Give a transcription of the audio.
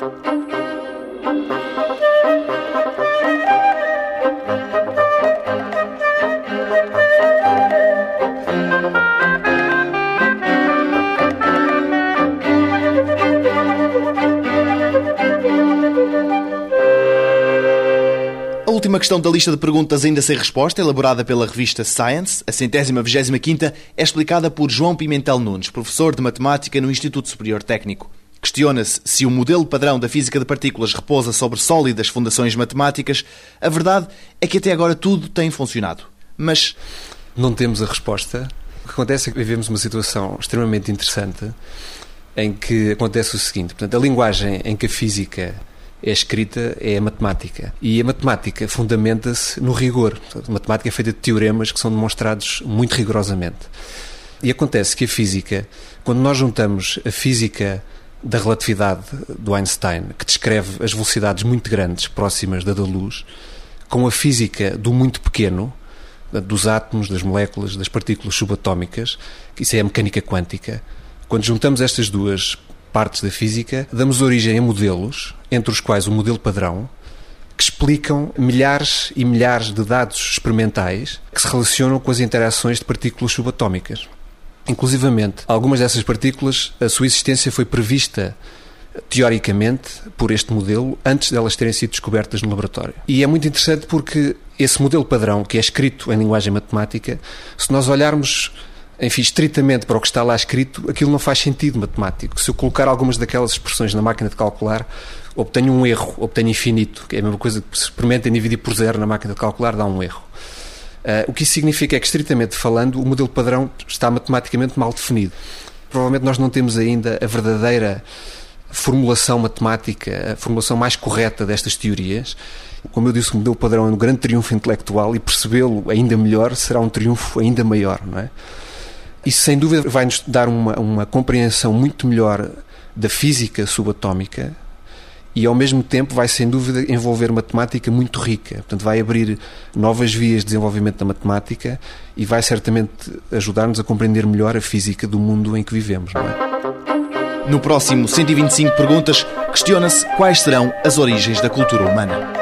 A última questão da lista de perguntas ainda sem resposta, elaborada pela revista Science, a centésima vigésima quinta, é explicada por João Pimentel Nunes, professor de Matemática no Instituto Superior Técnico. Questiona-se se o modelo padrão da física de partículas repousa sobre sólidas fundações matemáticas. A verdade é que até agora tudo tem funcionado. Mas. Não temos a resposta. O que acontece é que vivemos uma situação extremamente interessante em que acontece o seguinte: portanto, a linguagem em que a física é escrita é a matemática. E a matemática fundamenta-se no rigor. A matemática é feita de teoremas que são demonstrados muito rigorosamente. E acontece que a física, quando nós juntamos a física da relatividade do Einstein, que descreve as velocidades muito grandes, próximas da da luz, com a física do muito pequeno, dos átomos, das moléculas, das partículas subatómicas, que isso é a mecânica quântica. Quando juntamos estas duas partes da física, damos origem a modelos, entre os quais o modelo padrão, que explicam milhares e milhares de dados experimentais que se relacionam com as interações de partículas subatómicas. Inclusivamente, algumas dessas partículas, a sua existência foi prevista teoricamente por este modelo antes delas terem sido descobertas no laboratório. E é muito interessante porque esse modelo padrão, que é escrito em linguagem matemática, se nós olharmos enfim, estritamente para o que está lá escrito, aquilo não faz sentido matemático. Se eu colocar algumas daquelas expressões na máquina de calcular, obtenho um erro, obtenho infinito, que é a mesma coisa que se experimentem dividir por zero na máquina de calcular, dá um erro. Uh, o que isso significa é que, estritamente falando, o modelo padrão está matematicamente mal definido. Provavelmente nós não temos ainda a verdadeira formulação matemática, a formulação mais correta destas teorias. Como eu disse, o modelo padrão é um grande triunfo intelectual e percebê-lo ainda melhor será um triunfo ainda maior, não é? Isso, sem dúvida, vai-nos dar uma, uma compreensão muito melhor da física subatómica e, ao mesmo tempo, vai, sem dúvida, envolver matemática muito rica. Portanto, vai abrir novas vias de desenvolvimento da matemática e vai certamente ajudar-nos a compreender melhor a física do mundo em que vivemos. É? No próximo 125 Perguntas, questiona-se quais serão as origens da cultura humana.